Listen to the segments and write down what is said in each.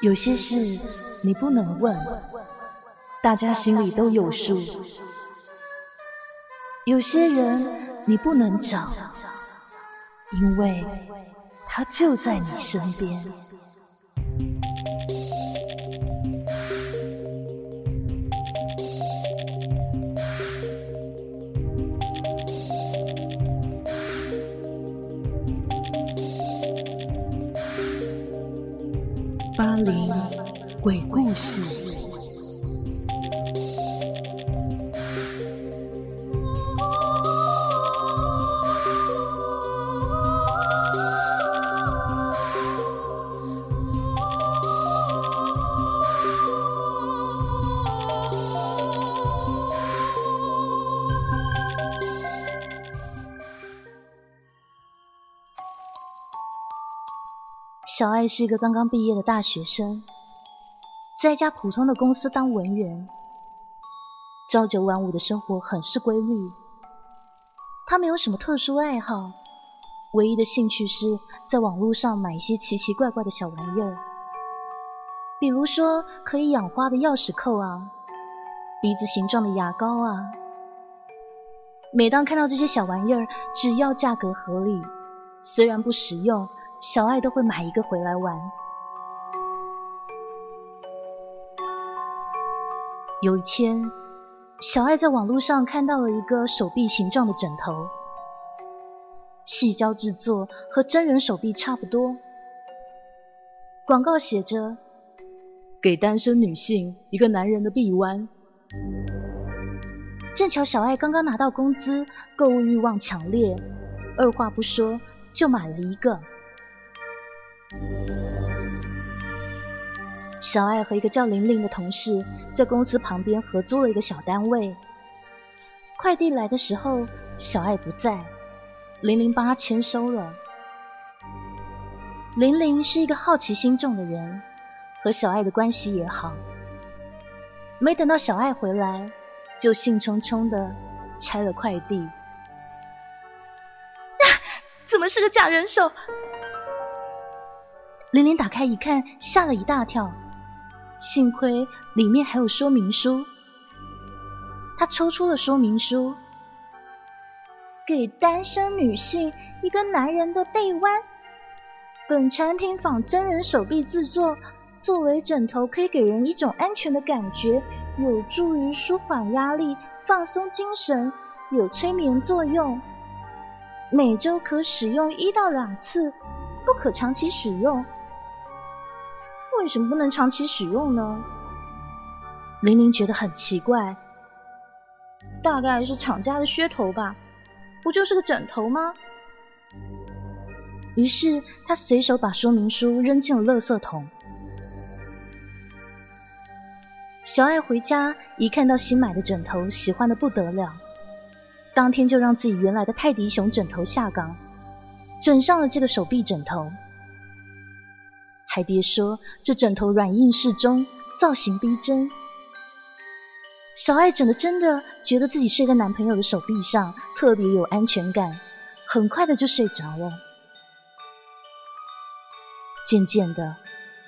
有些事你不能问，大家心里都有数；有些人你不能找，因为他就在你身边。巴黎鬼故事。小爱是一个刚刚毕业的大学生，在一家普通的公司当文员，朝九晚五的生活很是规律。他没有什么特殊爱好，唯一的兴趣是在网络上买一些奇奇怪怪的小玩意儿，比如说可以养花的钥匙扣啊，鼻子形状的牙膏啊。每当看到这些小玩意儿，只要价格合理，虽然不实用。小爱都会买一个回来玩。有一天，小爱在网络上看到了一个手臂形状的枕头，细胶制作，和真人手臂差不多。广告写着：“给单身女性一个男人的臂弯。”正巧小爱刚刚拿到工资，购物欲望强烈，二话不说就买了一个。小爱和一个叫玲玲的同事在公司旁边合租了一个小单位。快递来的时候，小爱不在，玲玲帮她签收了。玲玲是一个好奇心重的人，和小爱的关系也好。没等到小爱回来，就兴冲冲的拆了快递。怎么是个假人手？玲玲打开一看，吓了一大跳。幸亏里面还有说明书，她抽出了说明书，给单身女性一个男人的背弯。本产品仿真人手臂制作，作为枕头可以给人一种安全的感觉，有助于舒缓压力、放松精神，有催眠作用。每周可使用一到两次，不可长期使用。为什么不能长期使用呢？玲玲觉得很奇怪，大概是厂家的噱头吧。不就是个枕头吗？于是她随手把说明书扔进了垃圾桶。小爱回家一看到新买的枕头，喜欢的不得了，当天就让自己原来的泰迪熊枕头下岗，枕上了这个手臂枕头。还别说，这枕头软硬适中，造型逼真。小爱枕的真的觉得自己睡在男朋友的手臂上，特别有安全感，很快的就睡着了。渐渐的，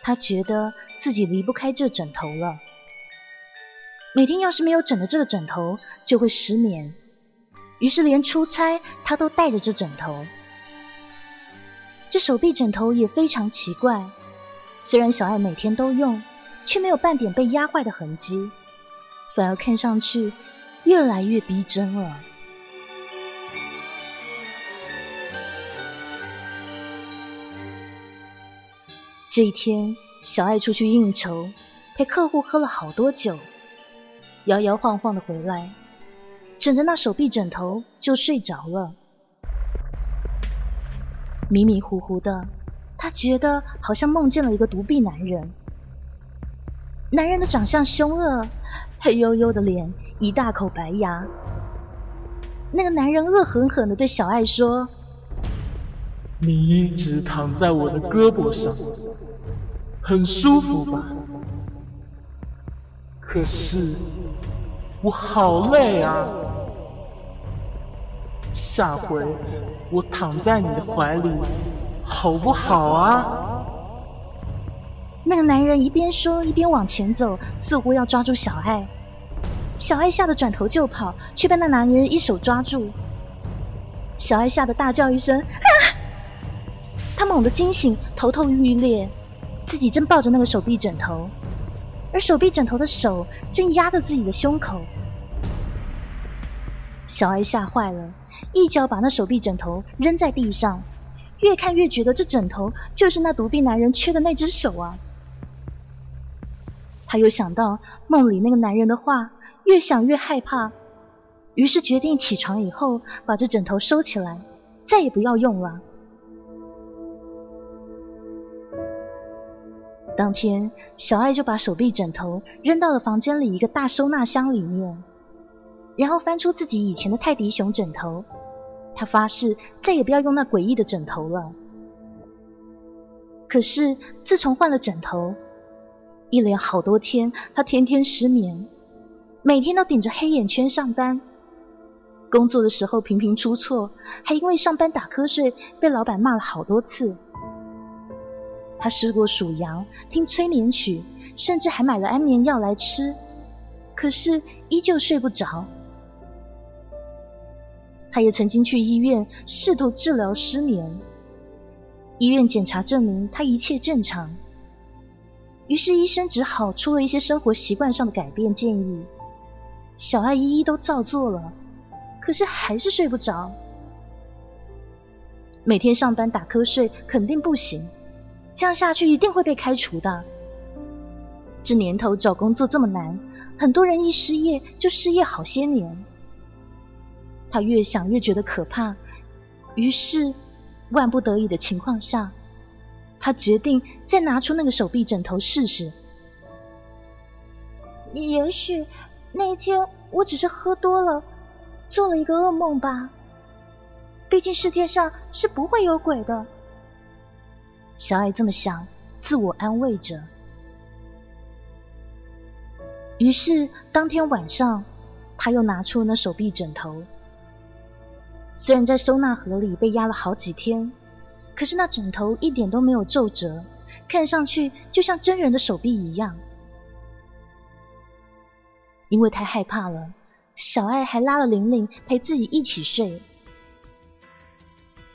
她觉得自己离不开这枕头了。每天要是没有枕着这个枕头，就会失眠。于是连出差，她都带着这枕头。这手臂枕头也非常奇怪。虽然小爱每天都用，却没有半点被压坏的痕迹，反而看上去越来越逼真了。这一天，小爱出去应酬，陪客户喝了好多酒，摇摇晃晃的回来，枕着那手臂枕头就睡着了，迷迷糊糊的。他觉得好像梦见了一个独臂男人，男人的长相凶恶，黑黝黝的脸，一大口白牙。那个男人恶狠狠的对小爱说：“你一直躺在我的胳膊上，很舒服吧？可是我好累啊！下回我躺在你的怀里。”好不好啊？那个男人一边说一边往前走，似乎要抓住小爱。小爱吓得转头就跑，却被那男人一手抓住。小爱吓得大叫一声：“啊！”他猛地惊醒，头痛欲裂，自己正抱着那个手臂枕头，而手臂枕头的手正压着自己的胸口。小爱吓坏了，一脚把那手臂枕头扔在地上，越看越觉得这枕头就是那独臂男人缺的那只手啊！他又想到梦里那个男人的话，越想越害怕，于是决定起床以后把这枕头收起来，再也不要用了。当天，小爱就把手臂枕头扔到了房间里一个大收纳箱里面，然后翻出自己以前的泰迪熊枕头。他发誓再也不要用那诡异的枕头了。可是自从换了枕头，一连好多天，他天天失眠，每天都顶着黑眼圈上班。工作的时候频频出错，还因为上班打瞌睡被老板骂了好多次。他试过数羊，听催眠曲，甚至还买了安眠药来吃，可是依旧睡不着。他也曾经去医院试图治疗失眠，医院检查证明他一切正常，于是医生只好出了一些生活习惯上的改变建议。小爱一一都照做了，可是还是睡不着。每天上班打瞌睡肯定不行。这样下去一定会被开除的。这年头找工作这么难，很多人一失业就失业好些年。他越想越觉得可怕，于是万不得已的情况下，他决定再拿出那个手臂枕头试试。也许那天我只是喝多了，做了一个噩梦吧。毕竟世界上是不会有鬼的。小爱这么想，自我安慰着。于是当天晚上，他又拿出那手臂枕头。虽然在收纳盒里被压了好几天，可是那枕头一点都没有皱褶，看上去就像真人的手臂一样。因为太害怕了，小爱还拉了玲玲陪自己一起睡。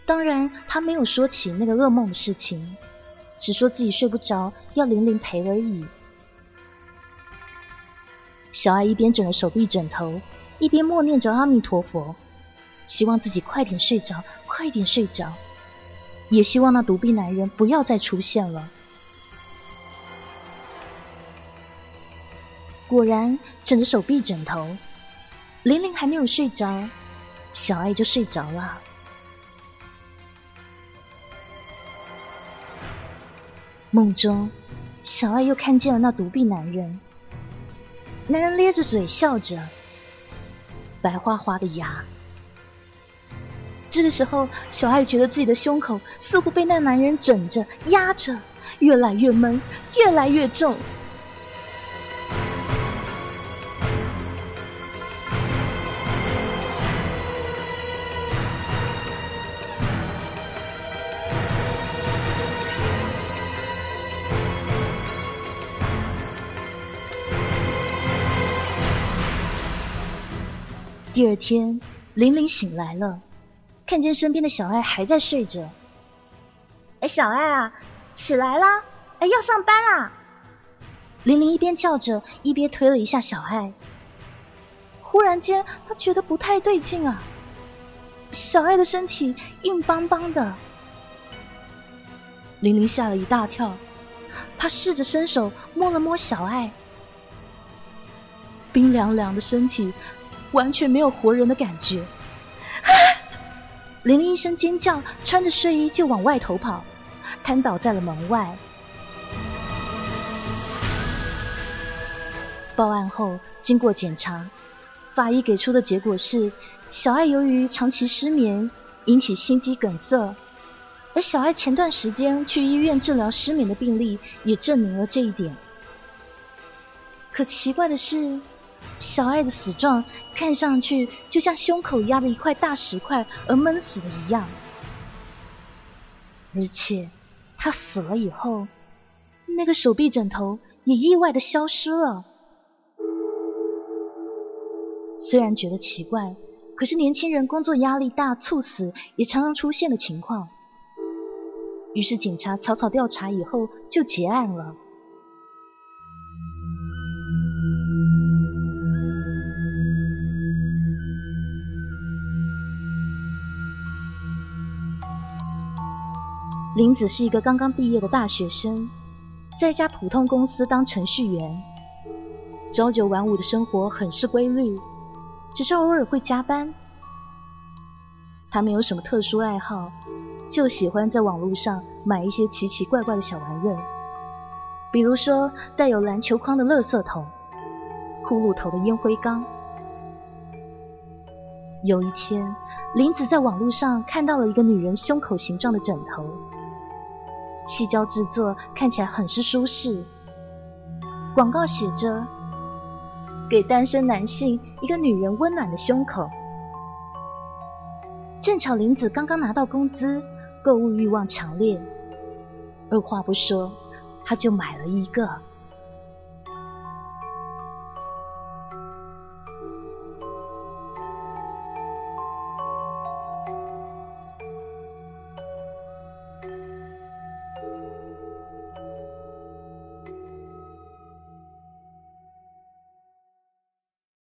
当然，她没有说起那个噩梦的事情，只说自己睡不着，要玲玲陪而已。小爱一边枕着手臂枕头，一边默念着阿弥陀佛，希望自己快点睡着，快点睡着，也希望那独臂男人不要再出现了。果然，枕着手臂枕头，玲玲还没有睡着，小爱就睡着了。梦中，小爱又看见了那独臂男人。男人咧着嘴笑着，白花花的牙。这个时候，小爱觉得自己的胸口似乎被那男人枕着、压着，越来越闷，越来越重。第二天，玲玲醒来了，看见身边的小爱还在睡着。哎，小爱啊，起来啦！哎，要上班啊！玲玲一边叫着，一边推了一下小爱。忽然间，她觉得不太对劲啊！小爱的身体硬邦邦的。玲玲吓了一大跳，她试着伸手摸了摸小爱，冰凉凉的身体。完全没有活人的感觉，玲玲一声尖叫，穿着睡衣就往外头跑，瘫倒在了门外。报案后，经过检查，法医给出的结果是，小爱由于长期失眠引起心肌梗塞，而小爱前段时间去医院治疗失眠的病例也证明了这一点。可奇怪的是。小爱的死状看上去就像胸口压了一块大石块而闷死的一样，而且他死了以后，那个手臂枕头也意外的消失了。虽然觉得奇怪，可是年轻人工作压力大，猝死也常常出现的情况。于是警察草草调查以后就结案了。林子是一个刚刚毕业的大学生，在一家普通公司当程序员，朝九晚五的生活很是规律，只是偶尔会加班。他没有什么特殊爱好，就喜欢在网络上买一些奇奇怪怪的小玩意儿，比如说带有篮球框的垃圾桶、骷髅头的烟灰缸。有一天，林子在网络上看到了一个女人胸口形状的枕头。细胶制作，看起来很是舒适。广告写着：“给单身男性一个女人温暖的胸口。”正巧林子刚刚拿到工资，购物欲望强烈，二话不说，他就买了一个。